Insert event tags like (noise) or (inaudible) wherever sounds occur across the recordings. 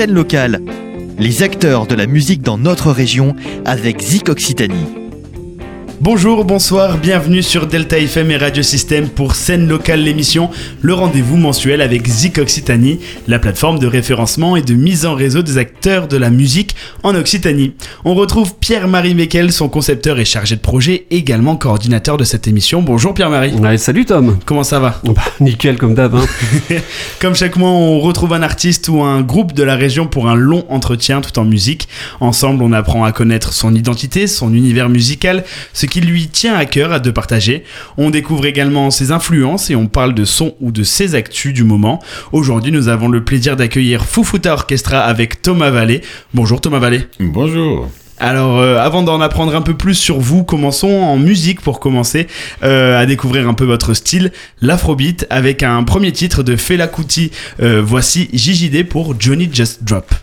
scène locale, les acteurs de la musique dans notre région avec Zik Occitanie. Bonjour, bonsoir, bienvenue sur Delta FM et Radio Système pour Scène Locale l'émission, le rendez-vous mensuel avec Zik Occitanie, la plateforme de référencement et de mise en réseau des acteurs de la musique en Occitanie. On retrouve Pierre-Marie Mekel, son concepteur et chargé de projet, également coordinateur de cette émission. Bonjour Pierre-Marie. salut Tom. Comment ça va? Bah, Nickel comme d'hab. Hein. (laughs) comme chaque mois, on retrouve un artiste ou un groupe de la région pour un long entretien tout en musique. Ensemble, on apprend à connaître son identité, son univers musical, ce qui lui tient à cœur à de partager. On découvre également ses influences et on parle de son ou de ses actus du moment. Aujourd'hui, nous avons le plaisir d'accueillir Fufuta Orchestra avec Thomas Vallée. Bonjour Thomas Vallée. Bonjour. Alors, euh, avant d'en apprendre un peu plus sur vous, commençons en musique pour commencer euh, à découvrir un peu votre style, l'afrobeat, avec un premier titre de Fela Kuti. Euh, voici JJD pour Johnny Just Drop.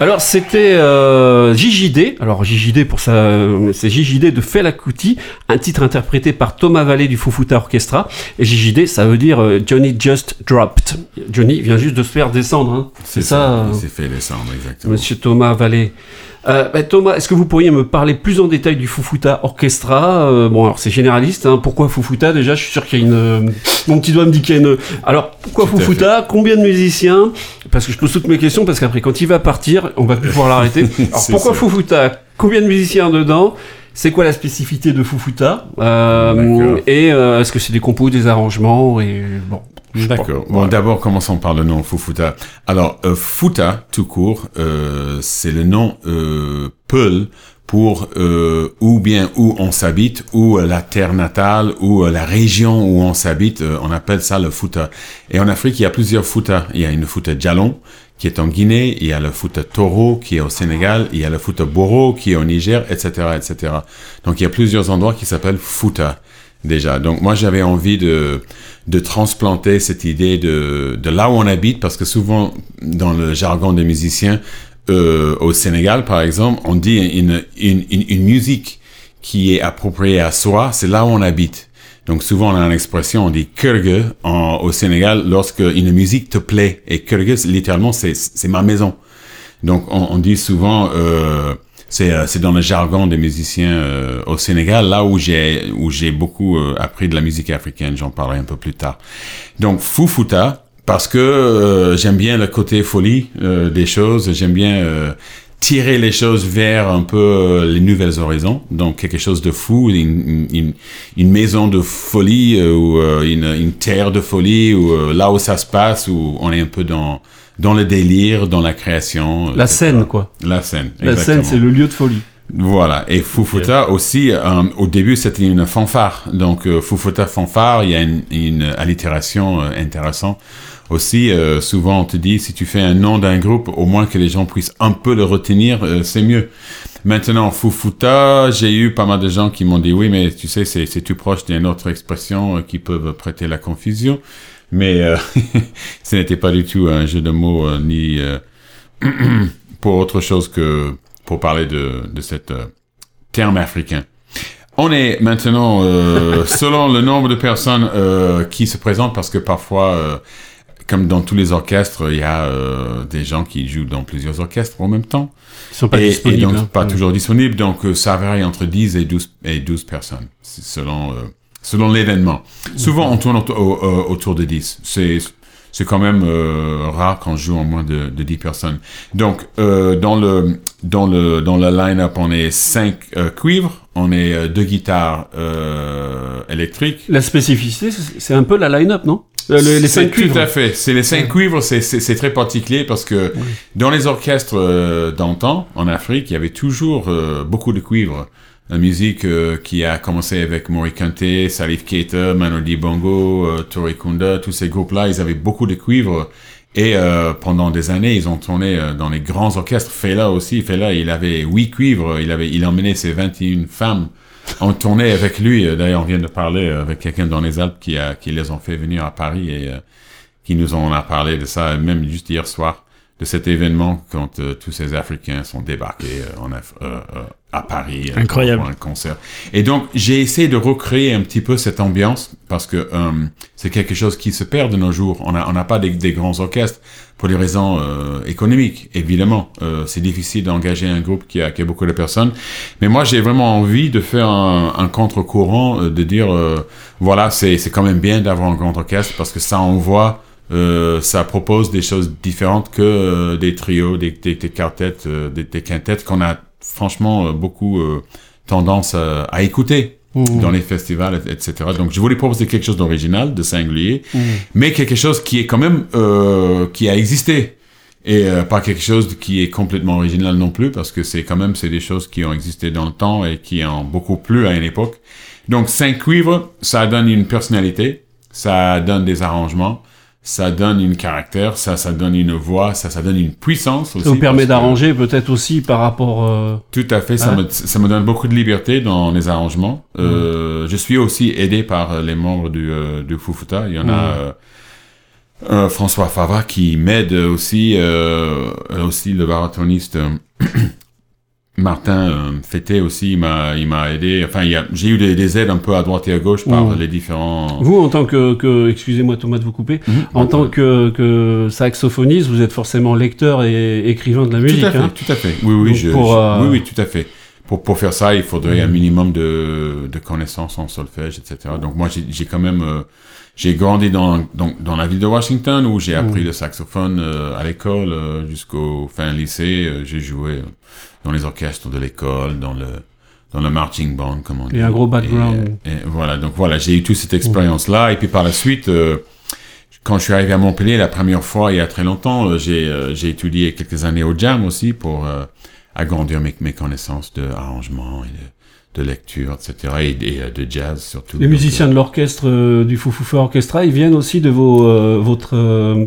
Alors c'était euh, JJD, alors JJD pour ça, euh, c'est JJD de Fela Kuti, un titre interprété par Thomas Vallée du Fufuta Orchestra. Et JJD, ça veut dire euh, Johnny Just Dropped. Johnny vient juste de se faire descendre, hein. c'est ça, Il euh, s'est fait descendre, exactement. Monsieur Thomas Vallée. Euh, bah, Thomas, est-ce que vous pourriez me parler plus en détail du Fufuta Orchestra Euh, Bon, alors c'est généraliste. Hein. Pourquoi Fufuta Déjà, je suis sûr qu'il y a une. euh, Mon petit doigt me dit qu'il y a une. Alors, pourquoi Tout Fufuta? Combien de musiciens? Parce que je pose toutes mes questions parce qu'après, quand il va partir, on va plus pouvoir l'arrêter. (laughs) Alors, pourquoi ça. Fufuta? Combien de musiciens dedans? C'est quoi la spécificité de Fufuta? Euh. Et euh, est-ce que c'est des compos, des arrangements? Et bon. D'accord. Bon, d'abord, commençons par le nom Fufuta. Alors, euh, Futa, tout court, euh, c'est le nom euh, Peul pour euh, ou bien où on s'habite, ou euh, la terre natale, ou euh, la région où on s'habite. euh, on appelle ça le Futa. Et en Afrique, il y a plusieurs Futa. Il y a une Futa Djalon, qui est en Guinée, il y a le Futa Toro, qui est au Sénégal, il y a le Futa Boro, qui est au Niger, etc., etc. Donc, il y a plusieurs endroits qui s'appellent Futa déjà. Donc moi j'avais envie de de transplanter cette idée de de là où on habite parce que souvent dans le jargon des musiciens euh, au Sénégal par exemple on dit une une une, musique qui est appropriée à soi c'est là où on habite. Donc souvent on a une expression on dit kurge au Sénégal lorsque une musique te plaît et kurge littéralement c'est ma maison. Donc on, on dit souvent euh, c'est euh, c'est dans le jargon des musiciens euh, au Sénégal là où j'ai où j'ai beaucoup euh, appris de la musique africaine. J'en parlerai un peu plus tard. Donc Fufuta parce que euh, j'aime bien le côté folie euh, des choses. J'aime bien euh, tirer les choses vers un peu les nouvelles horizons. Donc quelque chose de fou une, une, une maison de folie ou une, une terre de folie ou là où ça se passe où on est un peu dans dans le délire dans la création La etc. scène, quoi. la scène La exactement. scène, c'est le lieu de folie. Voilà, et Fufuta aussi, euh, au début c'était une fanfare, donc euh, Fufuta fanfare, il y a une, une allitération euh, intéressante. Aussi, euh, souvent on te dit, si tu fais un nom d'un groupe, au moins que les gens puissent un peu le retenir, c'est mieux. Maintenant, Fufuta, j'ai eu pas mal de gens qui m'ont dit, oui, mais tu sais, c'est tout proche d'une autre expression qui peuvent prêter la confusion. Mais euh, (laughs) ce n'était pas du tout un jeu de mots, euh, ni euh, (clears throat) pour autre chose que pour parler de, de cet euh, terme africain. On est maintenant, euh, (laughs) selon le nombre de personnes euh, qui se présentent, parce que parfois, euh, comme dans tous les orchestres, il y a euh, des gens qui jouent dans plusieurs orchestres en même temps. Ils sont pas et, et disponibles. donc hein. pas toujours disponibles, donc ça varie entre 10 et 12, et 12 personnes, selon, euh, selon l'événement. Souvent, on tourne autour, au- au- autour de 10. C'est c'est quand même euh, rare quand je joue en moins de, de 10 personnes. Donc, euh, dans le dans le dans le line-up, on est 5 cuivres, on est euh, deux guitares euh, électriques. La spécificité, c'est un peu la line-up, non? Euh, le- Les cinq cuivres. Tout à fait. C'est les cinq cuivres, c'est- très particulier parce que dans les orchestres euh, d'antan, en Afrique, il y avait toujours euh, beaucoup de cuivres. La musique euh, qui a commencé avec Mori Kante, Salif Keita, Manodi Bongo, euh, Touré Kunda, tous ces groupes-là, ils avaient beaucoup de cuivres. Et euh, pendant des années, ils ont tourné euh, dans les grands orchestres. Fela aussi, Fela, il avait huit cuivres. Il avait, il emmenait ses 21 femmes en tournée avec lui. Euh, D'ailleurs, on vient de parler euh, avec quelqu'un dans les Alpes qui, a, qui les ont fait venir à Paris et qui nous en a parlé de ça, même juste hier soir, de cet événement quand euh, tous ces Africains sont débarqués euh, en Af- euh, euh, à Paris euh, Incroyable. pour un concert. Et donc, j'ai essayé de recréer un petit peu cette ambiance parce que euh, c'est quelque chose qui se perd de nos jours. On n'a on n'a pas des, des grands orchestres pour des raisons euh, économiques, évidemment. Euh, c'est difficile d'engager un groupe qui a, qui a beaucoup de personnes. Mais moi, j'ai vraiment envie de faire un, un contre-courant, euh, de dire, euh, voilà, c'est c'est quand même bien d'avoir un grand orchestre parce que ça envoie, euh, ça propose des choses différentes que euh, des trios, des, des, des quartettes, euh, des, des quintettes qu'on a franchement euh, beaucoup euh, tendance à, à écouter Mmh. dans les festivals, et- etc. Donc, je voulais proposer quelque chose d'original, de singulier, Mmh. mais quelque chose qui est quand même euh, qui a existé et euh, pas quelque chose qui est complètement original non plus parce que c'est quand même c'est des choses qui ont existé dans le temps et qui ont beaucoup plu à une époque. Donc cinq cuivres, ça donne une personnalité, ça donne des arrangements, ça donne une caractère, ça ça donne une voix, ça ça donne une puissance aussi. Ça vous permet d'arranger peut-être aussi par rapport. euh, tout à fait, ça, Ouais. me, ça me donne beaucoup de liberté dans les arrangements. Euh, je suis aussi aidé par euh, les membres du, euh, du Fufuta. Il y en a Mhm. euh, François Favre qui m'aide aussi, euh, aussi le baratoniste Martin euh, Fété aussi, il m'a, il m'a aidé. Enfin, j'ai eu des, des aides un peu à droite et à gauche par Mhm. les différents. Vous, en tant que, que- excusez-moi Thomas de vous couper, Mhm. en tant que, que saxophoniste, vous êtes forcément lecteur et écrivain de la musique. Tout à fait, hein. tout à fait. Oui, oui, Donc je, pour, je- euh, oui, oui, tout à fait. Pour, pour faire ça, il faudrait un minimum de, de connaissances en solfège, etc. Donc moi, j'ai j'ai quand même, euh, j'ai grandi dans, dans, dans la ville de Washington où j'ai appris le saxophone euh, à l'école euh, jusqu'au fin lycée. Euh, j'ai joué dans les orchestres de l'école, dans le dans le marching band, comme on dit. Et un gros background. Et, et voilà, donc voilà, j'ai eu toute cette expérience-là. Et puis par la suite, euh, quand je suis arrivé à Montpellier la première fois, il y a très longtemps, j'ai euh, j'ai étudié quelques années au Jam aussi pour euh, agrandir mes, mes connaissances de arrangement et de, de lecture, etc. Et, et, euh, de jazz surtout. Les musiciens de l'orchestre euh, du Foufoufa Orchestra, ils viennent aussi de vos, euh, votre, euh,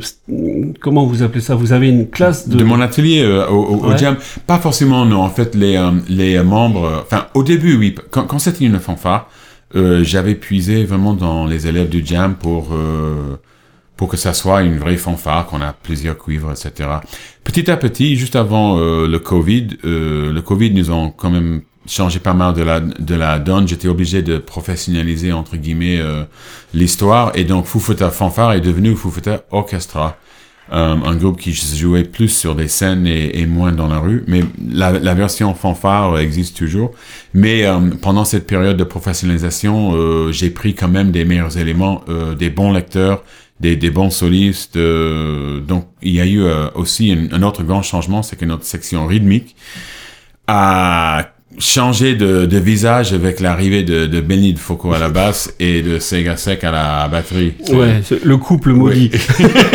comment vous appelez ça? Vous avez une classe de, de, mon atelier euh, au, au- au. Jam, pas forcément non. En fait, les euh, les euh, membres, euh, enfin au début oui, quand, quand c'était une fanfare, euh, j'avais puisé vraiment dans les élèves du Jam pour euh, pour que ça soit une vraie fanfare, qu'on a plusieurs cuivres, etc. Petit à petit, juste avant euh, le Covid, euh, le Covid nous ont quand même changé pas mal de la de la donne. J'étais obligé de professionnaliser entre guillemets euh, l'histoire et donc Fufutta Fanfare est devenu Fufutta Orchestra. Euh, un groupe qui se jouait plus sur des scènes et, et moins dans la rue. Mais la, la version fanfare existe toujours. Mais euh, pendant cette période de professionnalisation, euh, j'ai pris quand même des meilleurs éléments, euh, des bons lecteurs, des, des bons solistes. euh, donc il y a eu euh, aussi un autre grand changement, c'est que notre section rythmique a changé de, de visage avec l'arrivée de, de Benny de Foucault à la (laughs) basse et de Sega Sec à la batterie. Ouais, le couple maudit.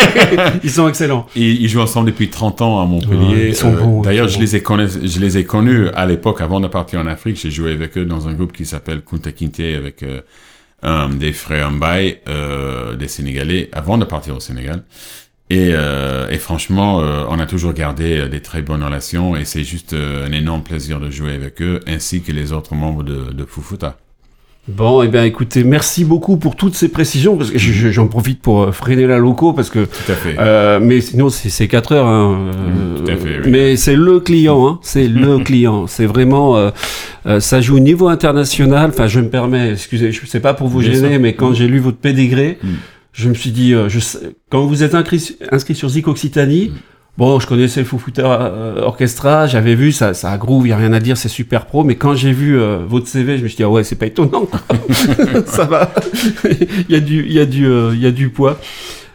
(laughs) ils sont excellents. ils, ils jouent ensemble depuis 30 ans à Montpellier. Ouais, ils sont bons, D'ailleurs, je les ai connus, je les ai connus à l'époque avant de partir en Afrique. J'ai joué avec eux dans un groupe qui s'appelle Kunta Kinte avec euh, des frères Mbaye, euh, des Sénégalais, avant de partir au Sénégal. Et, euh, et franchement, euh, on a toujours gardé euh, des très bonnes relations et c'est juste euh, un énorme plaisir de jouer avec eux, ainsi que les autres membres de, de Fufuta. Bon, eh bien, écoutez, merci beaucoup pour toutes ces précisions, parce que je- je- j'en profite pour euh, freiner la loco, parce que, Tout à fait. euh, mais sinon, c'est c'est 4 heures, hein, euh, Mm, tout à fait, oui. mais c'est le client, hein, c'est (laughs) le client, c'est vraiment, euh, ça joue au niveau international, enfin, je me permets, excusez, je sais pas pour vous gêner, mais quand j'ai lu votre pédigré, Mm. Je me suis dit, euh, je sais- quand vous êtes inscrit, inscrit sur Zik Occitanie, Mm. Bon, je connaissais le euh, Orchestra, j'avais vu, ça, ça a groove, y a rien à dire, c'est super pro, mais quand j'ai vu euh, votre CV, je me suis dit, ah ouais, c'est pas étonnant, quoi. (laughs) (laughs) ça va, (laughs) il y a du, il y a du, euh, il y a du poids.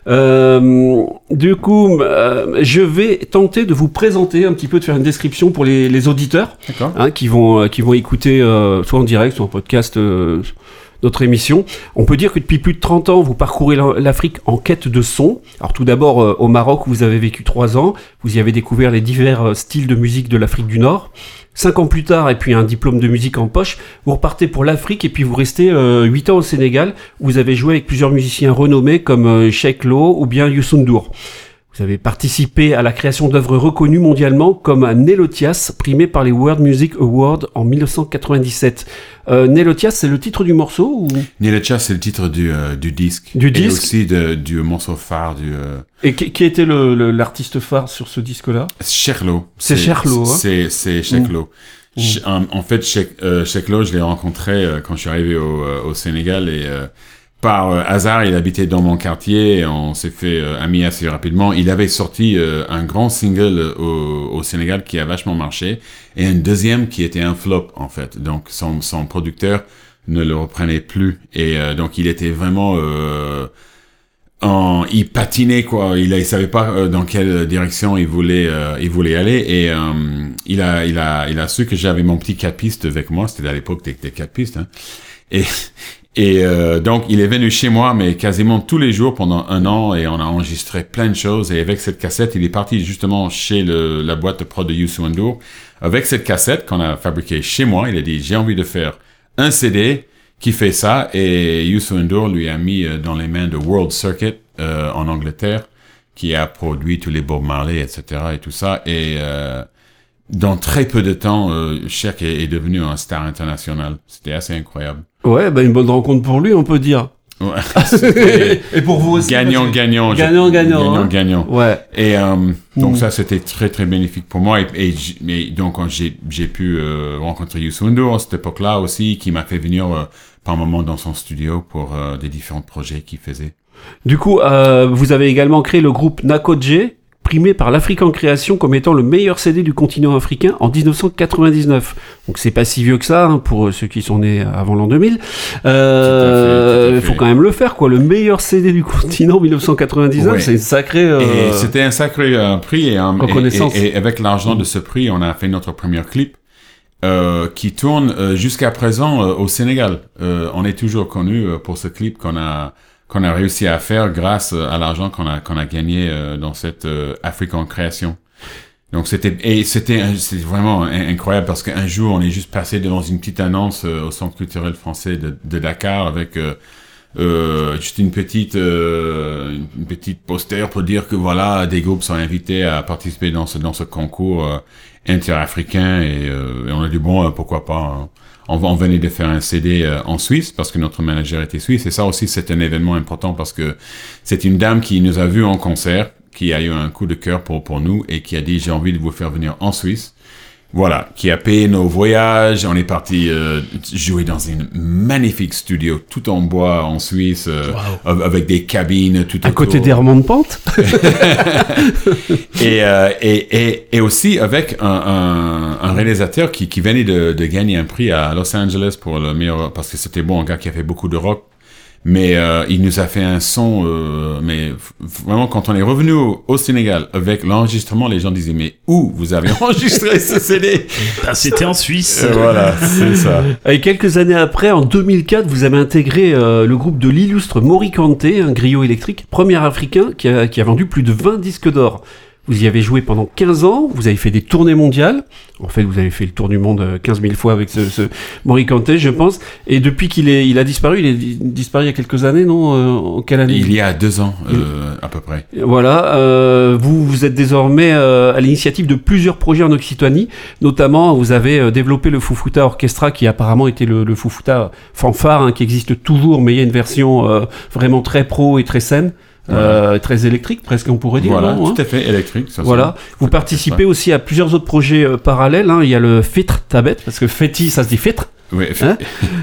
Euh, du coup, euh, je vais tenter de vous présenter un petit peu, de faire une description pour les, les auditeurs hein, qui vont qui vont écouter euh, soit en direct, soit en podcast euh, notre émission. On peut dire que depuis plus de 30 ans, vous parcourez la- l'Afrique en quête de son. Alors tout d'abord euh, au Maroc, vous avez vécu trois ans, vous y avez découvert les divers euh, styles de musique de l'Afrique du Nord. Cinq ans plus tard, et puis un diplôme de musique en poche, vous repartez pour l'Afrique et puis vous restez euh, huit ans au Sénégal. Où vous avez joué avec plusieurs musiciens renommés comme euh, Sheikh Lo ou bien Youssou N'Dour. Vous avez participé à la création d'œuvres reconnues mondialement comme Nelotias, primé par les World Music Awards en 1997. Euh, Nelotias, c'est le titre du morceau ou... Nilecha, c'est le titre du, euh, du disque. Du Et disque? aussi de, du morceau phare du euh, Et qui, qui était le- le- l'artiste phare sur ce disque-là? Cherlo. C'est Cherlo, hein. C'est c'est Cherlo. Ch- En, en fait, Chek- euh, je l'ai rencontré euh, quand je suis arrivé au, euh, au Sénégal et euh, par euh, hasard, il habitait dans mon quartier. On s'est fait euh, amis assez rapidement. Il avait sorti euh, un grand single euh, au, au Sénégal qui a vachement marché et un deuxième qui était un flop en fait. Donc son, son producteur ne le reprenait plus et donc il était vraiment en, il patinait quoi. Il, il savait pas dans quelle direction il voulait, il voulait aller et il a, il a, il a su que j'avais mon petit quatre pistes avec moi. C'était à l'époque des, des quatre pistes. Hein. Et et euh, donc il est venu chez moi, mais quasiment tous les jours pendant un an et on a enregistré plein de choses. Et avec cette cassette, il est parti justement chez le, la boîte de prod de Youssou N'Dour. Avec cette cassette qu'on a fabriquée chez moi, il a dit j'ai envie de faire un CD qui fait ça et Youssou N'Dour lui a mis euh, dans les mains de World Circuit euh, en Angleterre qui a produit tous les Bob Marley etc et tout ça et euh, dans très peu de temps euh, Cher est, est devenu un star international c'était assez incroyable Ouais, bah une bonne rencontre pour lui, on peut dire. Ouais, (laughs) c'était Et pour vous aussi gagnant, gagnant, Gagnant, gagnant, gagnant, hein. gagnant. Ouais. Et euh, donc Mm. ça, c'était très très bénéfique pour moi. Et, et donc j'ai pu euh, rencontrer Yusundo à cette époque-là aussi, qui m'a fait venir euh, par moment dans son studio pour euh, des différents projets qu'il faisait. Du coup, euh, vous avez également créé le groupe Nakodje, primé par l'Afrique en création comme étant le meilleur CD du continent africain en 1999. Donc c'est pas si vieux que ça hein, pour ceux qui sont nés avant l'an 2000. Euh, Il faut quand même le faire quoi. Le meilleur CD du continent 1999, Ouais. c'est une sacrée. euh, Et c'était un sacré euh, prix. Et, euh, Reconnaissance. Et, et- et avec l'argent de ce prix, on a fait notre premier clip euh, qui tourne euh, jusqu'à présent euh, au Sénégal. Euh, on est toujours connu euh, pour ce clip qu'on a qu'on a réussi à faire grâce euh, à l'argent qu'on a qu'on a gagné euh, dans cette euh, Afrique en création. Donc c'était et c'était c'est vraiment in- incroyable parce qu'un jour on est juste passé devant une petite annonce au Centre culturel français de, de Dakar avec euh, euh, juste une petite euh, une petite poster pour dire que voilà des groupes sont invités à participer dans ce dans ce concours interafricain et, et on a dit bon pourquoi pas hein. On, venait de faire un CD euh, en Suisse parce que notre manager était suisse. Et ça aussi c'est un événement important parce que c'est une dame qui nous a vus en concert qui a eu un coup de cœur pour pour nous et qui a dit j'ai envie de vous faire venir en Suisse voilà, qui a payé nos voyages. On est parti euh, jouer dans une magnifique studio tout en bois en Suisse, euh, av- avec des cabines tout à côté autour. des remontes pente. (laughs) et, euh, et, et, et aussi avec un, un, un réalisateur qui, qui venait de, de gagner un prix à Los Angeles pour le meilleur parce que c'était bon un gars qui a fait beaucoup de rock mais euh, il nous a fait un son euh, mais vraiment quand on est revenu au, au Sénégal avec l'enregistrement les gens disaient mais où vous avez (laughs) enregistré ce CD Ah, C'était en Suisse. Et voilà c'est ça Et quelques années après, en 2004, vous avez intégré euh, le groupe de l'illustre Morikante, un griot électrique, premier africain qui a, qui a vendu plus de 20 disques d'or. Vous y avez joué pendant 15 ans, vous avez fait des tournées mondiales. En fait, vous avez fait le tour du monde euh, 15 000 fois avec ce, ce Morikante, je pense. Et depuis qu'il est, il a disparu, il est di- disparu il y a quelques années, non Euh, En quelle année? Il y a deux ans euh, à peu près Voilà, euh, vous, vous êtes désormais euh, à l'initiative de plusieurs projets en Occitanie. Notamment, vous avez euh, développé le Fufuta Orchestra, qui apparemment était le, le Fufuta fanfare, hein, qui existe toujours, mais il y a une version euh, vraiment très pro et très saine, euh, très électrique, presque on pourrait dire. voilà non, hein tout à fait électrique ça, voilà. ça. Vous participez aussi à plusieurs autres projets euh, parallèles. hein. Il y a le Fetre Tabet, parce que Feti, ça se dit Fetre. Oui, Hein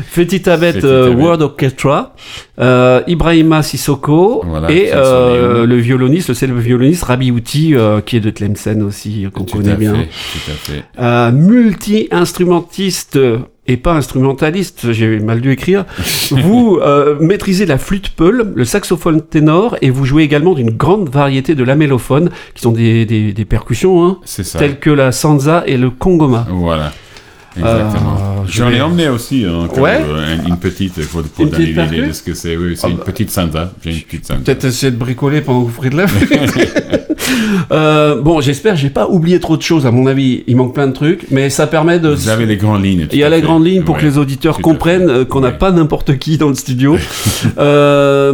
Feti Tabet Feti euh. World Orchestra, euh, Ibrahima Sissoko Voilà, et euh, le violoniste, le célèbre violoniste Rabi Outi, euh, qui est de Tlemcen aussi, qu'on connaît à bien. fait, tout à fait Euh, Multi-instrumentiste et pas instrumentaliste, j'ai mal dû écrire. (laughs) vous euh, maîtrisez la flûte peul, le saxophone ténor et vous jouez également d'une grande variété de lamellophones, qui sont des, des, des percussions, hein, telles que la sansa et le kongoma. Voilà. Exactement. Euh, je J'en ai emmené aussi hein, comme, Ouais. euh, une, une petite pour, pour Une donner l'idée de ce que c'est. Oui, c'est Ah une bah. petite sanda. J'ai une petite. Peut-être essayer de bricoler pendant que vous ferez de la. (laughs) Euh, bon, j'espère, j'ai pas oublié trop de choses. À mon avis, il manque plein de trucs, mais ça permet de. Vous avez les grandes lignes. Il y a les grandes lignes pour Ouais. que les auditeurs comprennent euh, qu'on n'a Ouais. pas n'importe qui dans le studio. (laughs) Euh,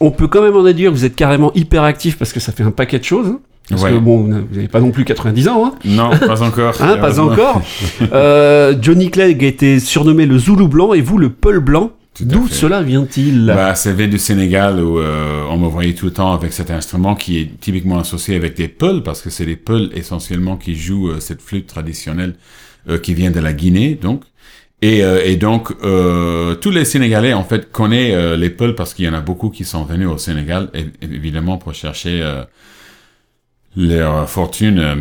on peut quand même en déduire vous êtes carrément hyper actif parce que ça fait un paquet de choses. Parce Ouais. que bon, vous n'avez pas non plus 90 ans, hein, Non, pas encore. Hein, pas encore. (laughs) Euh, Johnny Clegg été surnommé le Zoulou blanc et vous le Peul blanc. D'où cela vient-il? Bah, ça vient du Sénégal où euh, on me voyait tout le temps avec cet instrument qui est typiquement associé avec des peuls parce que c'est les peuls essentiellement qui jouent euh, cette flûte traditionnelle euh, qui vient de la Guinée donc et, euh, et donc euh, tous les Sénégalais en fait connaissent euh, les peuls parce qu'il y en a beaucoup qui sont venus au Sénégal évidemment pour chercher euh, leur fortune euh,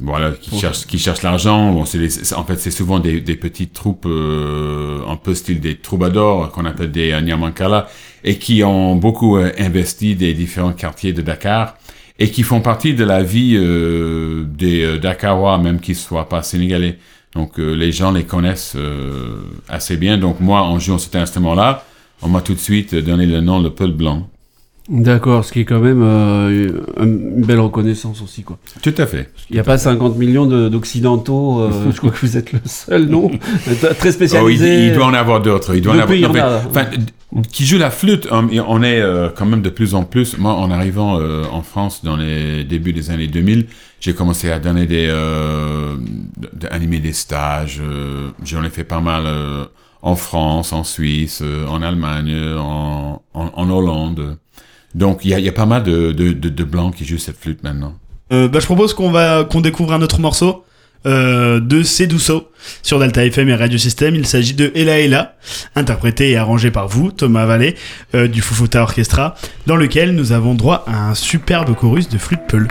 voilà, qui Ok. cherchent, qui cherchent l'argent. Bon, c'est en fait, c'est souvent des, des petites troupes, euh, un peu style des troubadours, qu'on appelle des euh, Nyamankala, et qui ont beaucoup euh, investi des différents quartiers de Dakar, et qui font partie de la vie euh, des Dakarois, même qu'ils soient pas sénégalais. Donc, euh, les gens les connaissent euh, assez bien. Donc, moi, en jouant cet instrument-là, on m'a tout de suite donné le nom le Peul Blanc. D'accord, ce qui est quand même euh, une belle reconnaissance aussi, quoi. Tout à fait. Il n'y a pas 50 millions de- d'occidentaux, euh, (laughs) je crois que vous êtes le seul, non? (laughs) Très Oh, il, spécialisé. il doit en avoir d'autres. Il doit en Depuis, avoir. en enfin, qui joue la flûte, on, on est euh, quand même de plus en plus. Moi, en arrivant euh, en France dans les débuts des années 2000, j'ai commencé à donner des, euh, animer des stages. J'en ai fait pas mal euh, en France, en Suisse, en Allemagne, en, en, en Hollande. Donc il y a, pas mal de, blancs qui jouent cette flûte maintenant. Euh, bah, je propose qu'on va qu'on découvre un autre morceau euh, de Cédouceau sur Delta FM et Radio System. Il s'agit de Ella Ella, interprété et arrangé par vous, Thomas Vallée, euh, du Fufuta Orchestra, dans lequel nous avons droit à un superbe chorus de flûte peul.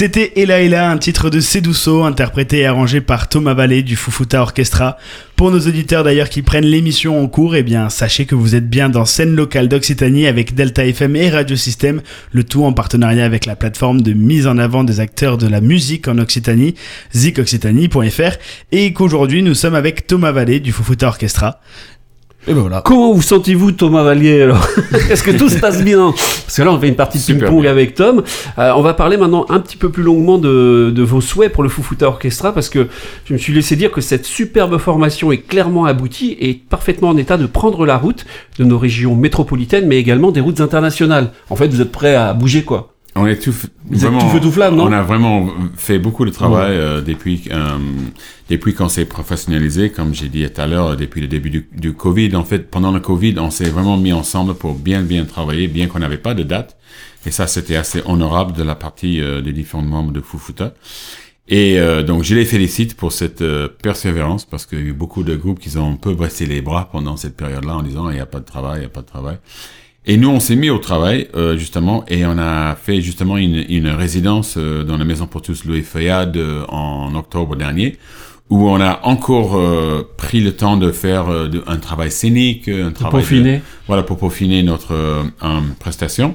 C'était Ella Ella, un titre de Cédouceau, interprété et arrangé par Thomas Vallée du Fufuta Orchestra. Pour nos auditeurs d'ailleurs qui prennent l'émission en cours, eh bien sachez que vous êtes bien dans scène locale d'Occitanie avec Delta FM et Radio Système, le tout en partenariat avec la plateforme de mise en avant des acteurs de la musique en Occitanie, zicoccitanie.fr, et qu'aujourd'hui nous sommes avec Thomas Vallée du Fufuta Orchestra. Et ben voilà. Comment vous sentez-vous, Thomas Vallier alors (laughs) Est-ce que tout se passe bien Parce que là, on fait une partie de ping-pong avec Tom. Euh, on va parler maintenant un petit peu plus longuement de, de vos souhaits pour le Fufuta Orchestra, parce que je me suis laissé dire que cette superbe formation est clairement aboutie et parfaitement en état de prendre la route de nos régions métropolitaines, mais également des routes internationales. En fait, vous êtes prêts à bouger quoi on est tout, vraiment, tout feu tout flamme, non On a vraiment fait beaucoup de travail euh, depuis euh, depuis qu'on s'est professionnalisé, comme j'ai dit tout à l'heure, depuis le début du, du, Covid. En fait, pendant le Covid, on s'est vraiment mis ensemble pour bien bien travailler, bien qu'on n'avait pas de date. Et ça, c'était assez honorable de la partie euh, des différents membres de Fufuta. Et euh, donc, je les félicite pour cette persévérance parce qu'il y a eu beaucoup de groupes qui ont un peu baissé les bras pendant cette période-là en disant il n'y a pas de travail, il n'y a pas de travail. Et nous, on s'est mis au travail, euh, justement, et on a fait justement une, une résidence euh, dans la Maison pour tous Louis Feuillade euh, en octobre dernier, où on a encore euh, pris le temps de faire un travail scénique, un travail... Pour peaufiner. voilà, pour peaufiner notre prestation.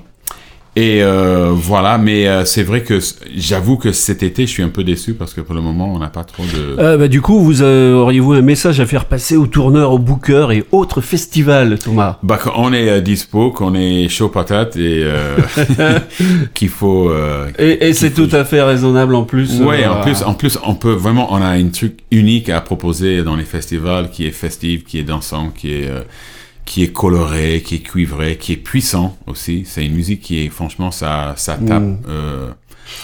Et euh, voilà, mais euh, c'est vrai que j'avoue que cet été, je suis un peu déçu parce que pour le moment, on n'a pas trop de. Euh, bah, du coup, vous euh, auriez-vous un message à faire passer aux tourneurs, aux bookers et autres festivals, Thomas? Bah, on est dispo, qu'on est chaud patate et (laughs) (laughs) qu'il faut. et, et c'est tout à fait raisonnable en plus. Ouais, en plus, en plus, on peut vraiment, on a un truc unique à proposer dans les festivals qui est festif, qui est dansant, qui est qui est coloré, qui est cuivré, qui est puissant aussi. C'est une musique qui est, franchement, ça, ça tape mm. euh,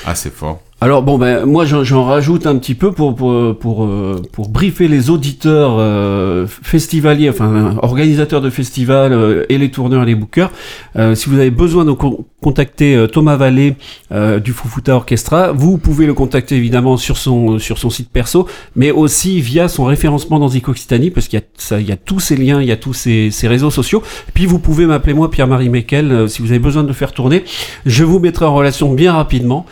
assez fort. Alors bon ben moi j'en rajoute un petit peu pour pour pour, euh, briefer les auditeurs euh, festivaliers enfin organisateurs de festivals euh, et les tourneurs et les bookers. Si vous avez besoin de contacter Thomas Vallée du Fufuta Orchestra vous pouvez le contacter évidemment sur son sur son site perso mais aussi via son référencement dans Zico Occitanie parce qu'il y a ça il y a tous ces liens il y a tous ces, ces réseaux sociaux. Puis vous pouvez m'appeler moi Pierre-Marie Mekel si vous avez besoin de faire tourner. Je vous mettrai en relation bien rapidement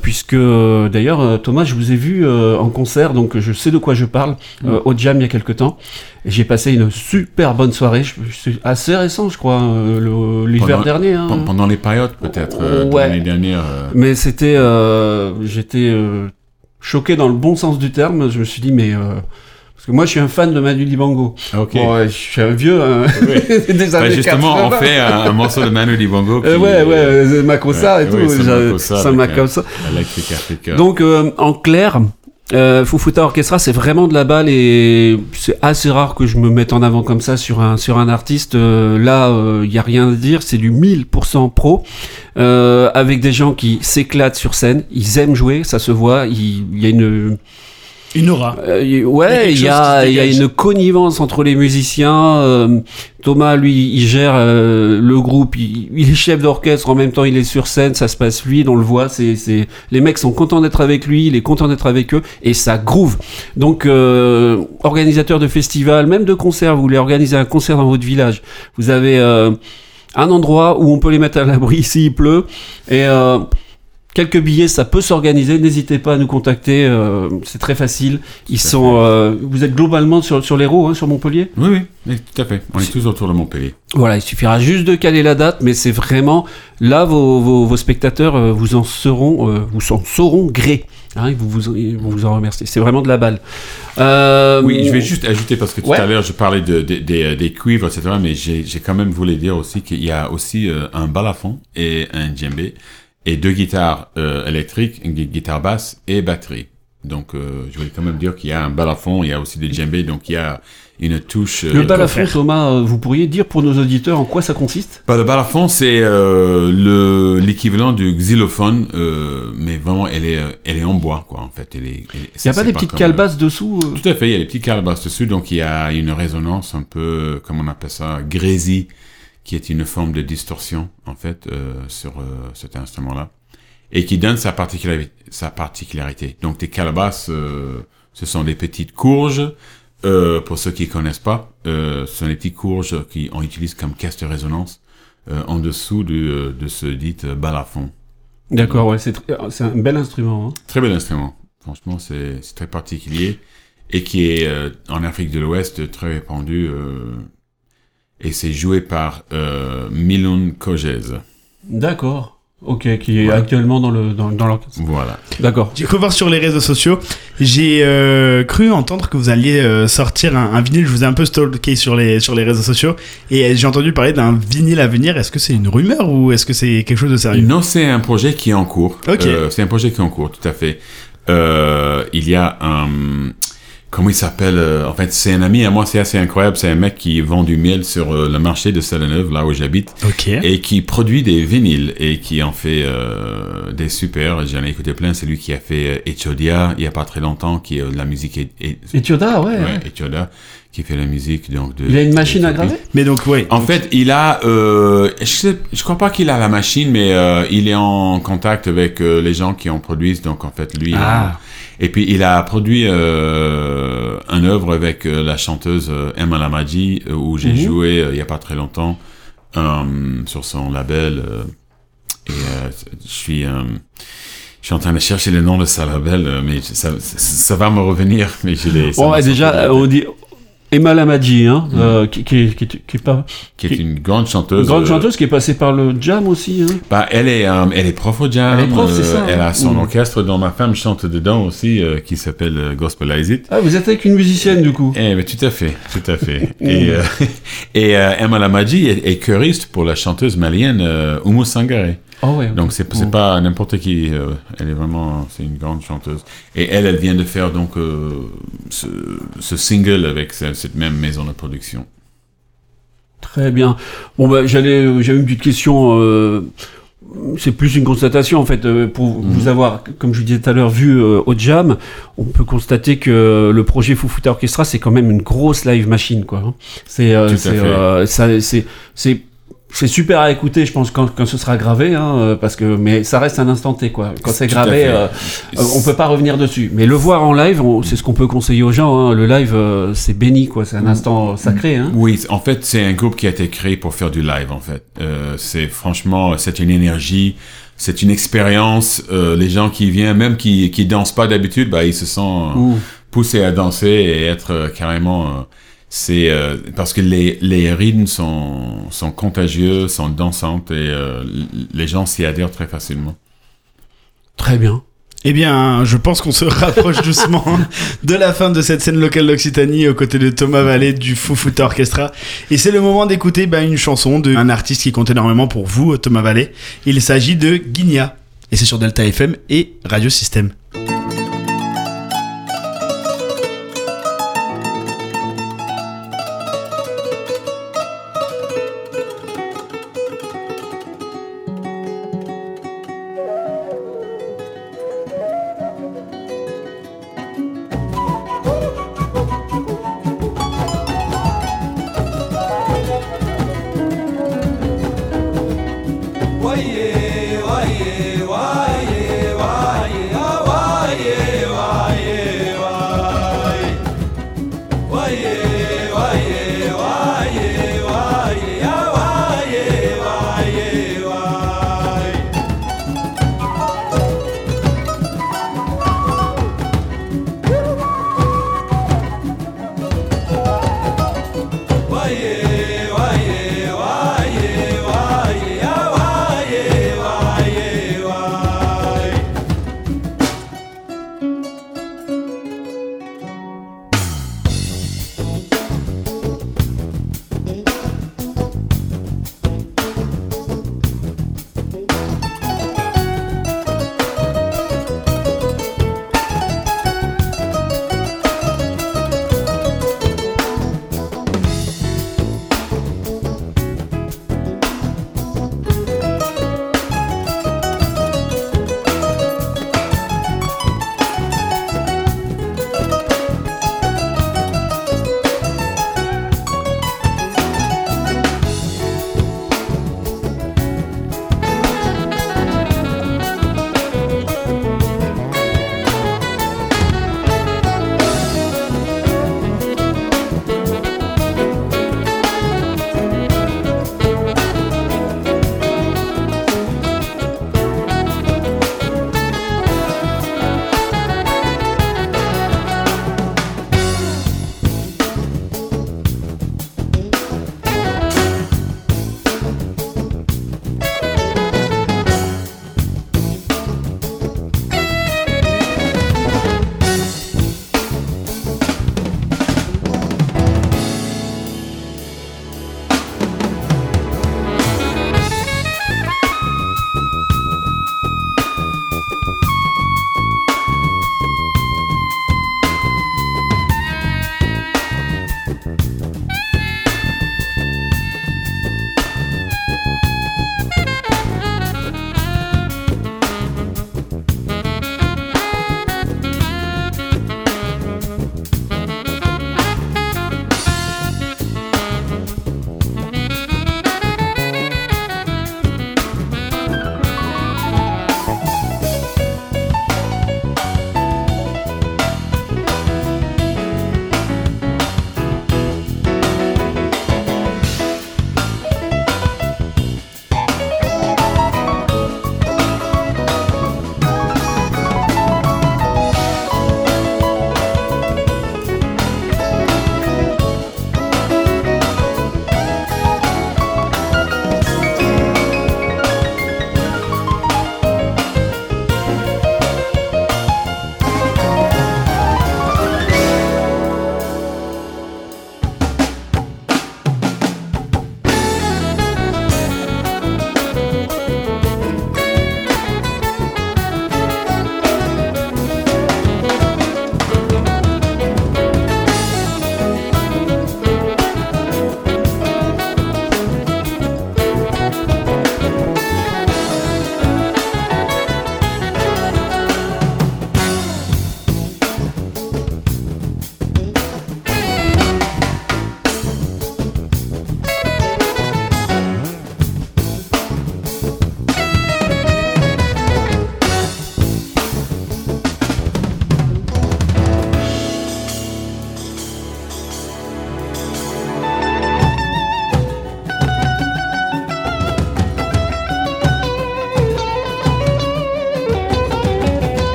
puisque euh, d'ailleurs, euh, Thomas, je vous ai vu euh, en concert, donc je sais de quoi je parle, mm. au Jam il y a quelques temps. Et j'ai passé une super bonne soirée. C'est assez récent, je crois, l'hiver dernier. Hein. Pendant les périodes, peut-être, ouais. l'année dernière. Mais c'était, j'étais choqué dans le bon sens du terme. Je me suis dit, mais parce que moi, je suis un fan de Manu Dibango. Ah, ok. Bon, je suis un vieux. Hein. (laughs) des bah, justement, on fait un, morceau de Manu Dibango. Qui, euh, ouais, ouais, euh, Makossa et tout. Ouais, ça Makossa. Donc, euh, en clair, euh, Fufuta Orchestra, c'est vraiment de la balle et c'est assez rare que je me mette en avant comme ça sur un, sur un artiste. Euh, là, il euh, n'y a rien à dire, c'est du 1000% pro, euh, avec des gens qui s'éclatent sur scène, ils aiment jouer, ça se voit, il y a une une aura. Euh, ouais, il y a, y a une connivence entre les musiciens. Euh, Thomas, lui, il gère euh, le groupe, il, il, est chef d'orchestre, en même temps il est sur scène, ça se passe fluide, on le voit. C'est, c'est... Les mecs sont contents d'être avec lui, il est content d'être avec eux, et ça groove. Donc, euh, organisateur de festival, même de concerts, vous voulez organiser un concert dans votre village, vous avez un endroit où on peut les mettre à l'abri s'il pleut, et quelques billets, ça peut s'organiser. N'hésitez pas à nous contacter, euh, c'est très facile. Ils sont, euh, vous êtes globalement sur, sur l'Hérault, hein, sur Montpellier? Oui, oui, tout à fait. On est tous autour de Montpellier. Voilà, il suffira juste de caler la date, mais c'est vraiment là vos, vos, vos spectateurs euh, vous en seront, euh, vous en sauront gré. Hein, vous, vous, vous en remercier. C'est vraiment de la balle. Euh, oui, je vais juste ajouter parce que tout à l'heure je parlais de, de, des, des cuivres, etc. Mais j'ai quand même voulu dire aussi qu'il y a aussi un balafon et un djembé et deux guitares euh, électriques, une guitare basse et batterie. Donc, euh, je voulais quand même dire qu'il y a un balafon, il y a aussi des djembés, donc il y a une touche. Euh, le balafon, Thomas, euh, vous pourriez dire pour nos auditeurs en quoi ça consiste? Bah, Le balafon, c'est euh, le l'équivalent du xylophone, mais vraiment, elle est, elle est en bois, quoi, en fait. Elle est, il n'y a pas des petites calebasses dessous Tout à fait, il y a des petites calebasses dessus, donc il y a une résonance un peu, comment on appelle ça, grésy qui est une forme de distorsion, en fait, euh, sur euh, cet instrument-là, et qui donne sa particularité. Sa particularité. Donc, des calabasses, euh, ce sont des petites courges euh, pour ceux qui connaissent pas, euh, ce sont les petites courges qu'on utilise comme caisse de résonance euh, en dessous de, de ce dit balafon. D'accord, ouais, c'est un bel instrument. hein. Très bel instrument. Franchement, c'est très particulier et qui est euh, en Afrique de l'Ouest très répandu. Et c'est joué par euh, Milun Kojez. D'accord. Ok, qui est Ouais. actuellement dans le dans, dans l'orchestre. Voilà. D'accord. J'ai cru voir sur les réseaux sociaux. J'ai euh, cru entendre que vous alliez euh, sortir un, un vinyle. Je vous ai un peu stalké sur les, sur les réseaux sociaux. Et euh, j'ai entendu parler d'un vinyle à venir. Est-ce que c'est une rumeur ou est-ce que c'est quelque chose de sérieux? Non, c'est un projet qui est en cours. Ok. Euh, c'est un projet qui est en cours, tout à fait. Euh, il y a un... Comment il s'appelle euh, En fait, c'est un ami à moi, c'est assez incroyable. C'est un mec qui vend du miel sur euh, le marché de Salaneuve, là où j'habite, et qui produit des vinyles et qui en fait euh, des super. J'en ai écouté plein. C'est lui qui a fait Echodia il y a pas très longtemps, qui est euh, de la musique et, et- ouais, ouais. Qui fait la musique donc de. Il a une machine à graver? Mais donc, ouais. en fait, il a, euh, je, sais, je crois pas qu'il a la machine, mais euh, il est en contact avec euh, les gens qui en produisent. Donc en fait, lui. Ah. euh, et puis il a produit euh, un œuvre avec euh, la chanteuse Emma Lamadji où j'ai Mhm. joué euh, il y a pas très longtemps euh, sur son label. euh, et euh, je suis, euh, je suis en train de chercher le nom de sa label, mais ça, ça, ça va me revenir. Mais je l'ai. de déjà, on dit Emma Lamadji, hein, euh, qui, qui, qui, qui est pas qui est une grande une chanteuse. grande euh, chanteuse qui est passée par le jam aussi. Hein. Bah, elle est, euh, elle est prof au jam. Elle est prof, c'est euh, ça, Elle hein. a son Mm. orchestre dont ma femme chante dedans aussi, euh, qui s'appelle euh, Gospelize It. Ah, vous êtes avec une musicienne du coup. Eh, mais tout à fait, tout à fait. (laughs) (laughs) et euh, et Emma Lamadji est, est choriste pour la chanteuse malienne euh, Oumou Sangaré. Oh ouais. Donc c'est Mm. pas n'importe qui. euh, elle est vraiment, c'est une grande chanteuse. Et elle, elle vient de faire donc euh, ce, ce single avec ce- cette même maison de production. Très bien. Bon, bah, j'allais, euh, j'avais une petite question. euh, c'est plus une constatation en fait euh, pour Mhm. vous avoir, comme je vous disais tout à l'heure, vu euh, au jam. On peut constater que le projet Fufuta Orchestra c'est quand même une grosse live machine quoi. hein. C'est, euh, c'est, euh, c'est, c'est super à écouter, je pense, quand, quand ce sera gravé, hein, euh, parce que mais ça reste un instant T, quoi. Quand c'est gravé, euh, euh, on peut pas revenir dessus. Mais le voir en live, on- c'est ce qu'on peut conseiller aux gens. Hein. Le live, euh, c'est béni, quoi. C'est un instant sacré. Hein. Oui, en fait, c'est un groupe qui a été créé pour faire du live, en fait. Euh, c'est franchement, c'est une énergie, c'est une expérience. Euh, les gens qui viennent, même qui qui dansent pas d'habitude, bah ils se sentent Ouh. poussés à danser et être euh, carrément. C'est euh, parce que les les rythmes sont sont contagieux, sont dansantes et euh, les gens s'y adhèrent très facilement. Très bien. Eh bien, je pense qu'on se (laughs) rapproche doucement de la fin de cette scène locale d'Occitanie aux côtés de Thomas Vallée du Fufuta Orchestra. Et c'est le moment d'écouter bah, une chanson d'un artiste qui compte énormément pour vous, Thomas Vallée. Il s'agit de Guigna. Et c'est sur Delta FM et Radio System.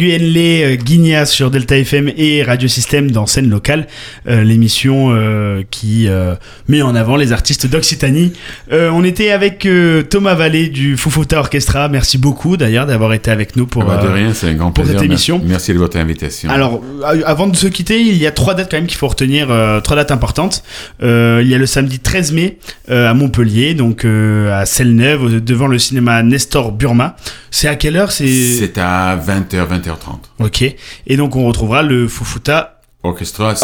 原理。Euh, Guigna sur Delta FM et Radio Système dans scène locale, euh, l'émission euh, qui euh, met en avant les artistes d'Occitanie. On était avec Thomas Vallée du Fufota Orchestra. Merci beaucoup d'ailleurs d'avoir été avec nous pour, Ah bah, de rien, c'est un grand pour cette émission. Merci, de votre invitation. Alors, avant de se quitter, il y a trois dates quand même qu'il faut retenir, trois dates importantes. Il y a le samedi 13 mai à Montpellier, donc à Celle-Neuve, devant le cinéma Nestor Burma. C'est à quelle heure? C'est c'est à 20h, 20h30. Ok. Et donc on retrouvera le Fufuta Orchestra,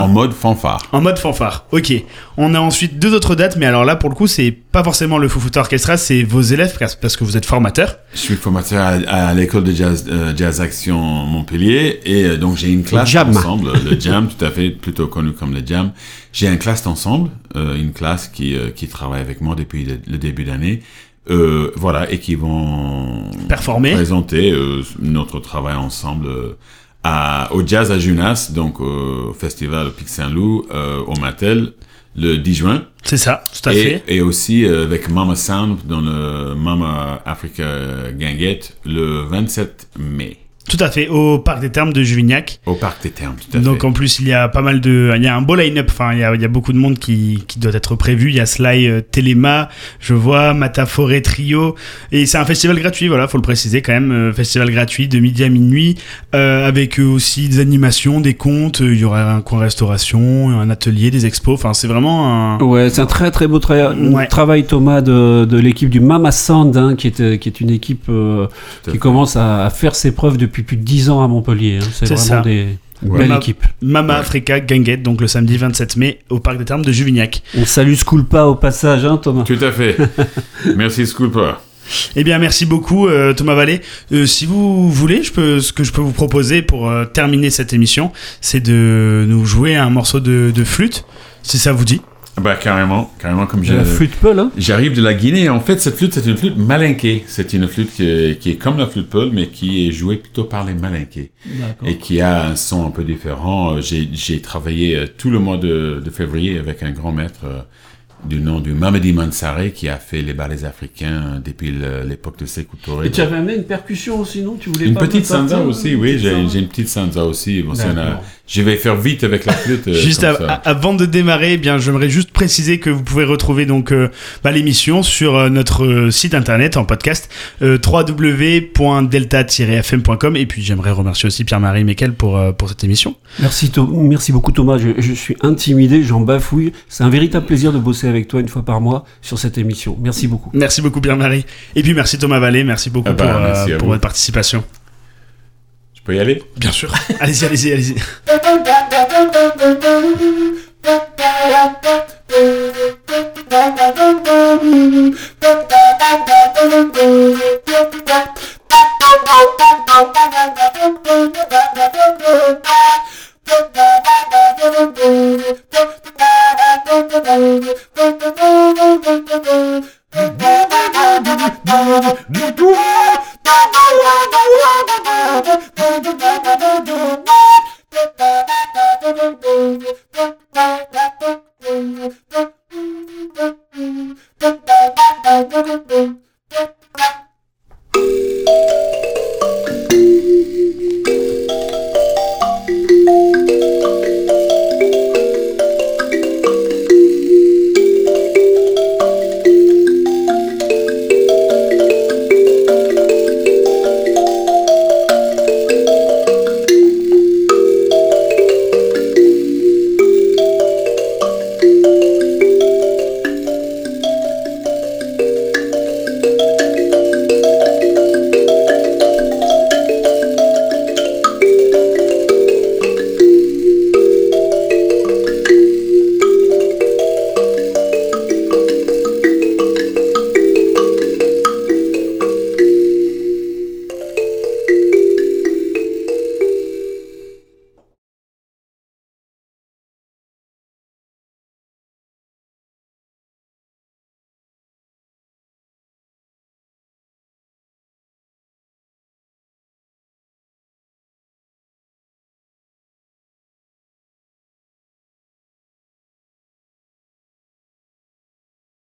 en, en mode fanfare. en mode fanfare. Ok. On a ensuite deux autres dates, mais alors là pour le coup c'est pas forcément le Fufuta Orchestra, c'est vos élèves parce- que vous êtes formateur. Je suis formateur à, à l'école de jazz, euh, jazz Action Montpellier et euh, donc j'ai une classe Jam. ensemble, le (laughs) Jam, tout à fait, plutôt connu comme le Jam. J'ai une classe ensemble, euh, une classe qui, euh, qui travaille avec moi depuis le, le début d'année. Euh, voilà, et qui vont Performer. présenter euh, notre travail ensemble euh, à, au Jazz à Junas, donc au festival Pic Saint-Loup, euh, au Mattel, le 10 juin. C'est ça, tout à Et, fait. et aussi euh, avec Mama Sound dans le Mama Africa Guinguette le 27 mai Tout à fait, au Parc des Termes de Juvignac. au Parc des Termes. Tout à Donc fait. en plus il y a pas mal de, il y a un beau line-up. Enfin il y a, il y a beaucoup de monde qui, qui doit être prévu. Il y a Sly euh, Telema, je vois Mataforé Trio et c'est un festival gratuit. Voilà, faut le préciser quand même. euh, festival gratuit de midi à minuit euh, avec euh, aussi des animations, des contes. euh, Il y aura un coin restauration, un atelier, des expos. Enfin c'est vraiment un. Ouais, c'est un très très beau tra- Ouais. travail Thomas de, de l'équipe du Mama Sound, hein, qui, est, qui est une équipe euh, qui fait. commence à, à faire ses preuves depuis plus de 10 ans à Montpellier. hein. C'est vraiment ça. des Ouais. belles Mama- équipes. Mama Ouais. Africa Guinguette, donc le samedi 27 mai au Parc des Termes de Juvignac. On salue Sculpa au passage, hein, Thomas. Tout à fait. (laughs) Merci Sculpa. Eh bien, merci beaucoup, euh, Thomas Vallée. Euh, si vous voulez, je peux, ce que je peux vous proposer pour euh, terminer cette émission, c'est de nous jouer un morceau de, de flûte, si ça vous dit. Bah carrément, carrément comme. J'ai la flûte Peul, hein. J'arrive de la Guinée. En fait, cette flûte, c'est une flûte malinquée. C'est une flûte qui, qui est comme la flûte Peul, mais qui est jouée plutôt par les malinqués. et qui a un son un peu différent. Euh, J'ai, j'ai travaillé euh, tout le mois de, de février avec un grand maître euh, du nom du Mamadi Mansare qui a fait les ballets africains depuis l'époque de Sékou Touré. Et tu avais amené une percussion aussi, non? Tu voulais Une pas petite hein, aussi, oui, j'ai, une petite sansa aussi. Bon, je vais faire vite avec la flûte. euh, Juste avant de démarrer, eh bien, j'aimerais juste préciser que vous pouvez retrouver donc euh, bah, l'émission sur euh, notre site internet en podcast euh, www.delta-fm.com et puis j'aimerais remercier aussi Pierre-Marie Mekel pour euh, pour cette émission. Merci, merci beaucoup Thomas, je, je suis intimidé, j'en bafouille. C'est un véritable plaisir de bosser avec toi une fois par mois sur cette émission. Merci beaucoup. Merci beaucoup Pierre-Marie et puis merci Thomas Vallée, merci beaucoup Ah bah, pour, euh, merci pour votre participation. Je peux y aller? Bien sûr. allez-y, allez-y, allez-y. (laughs)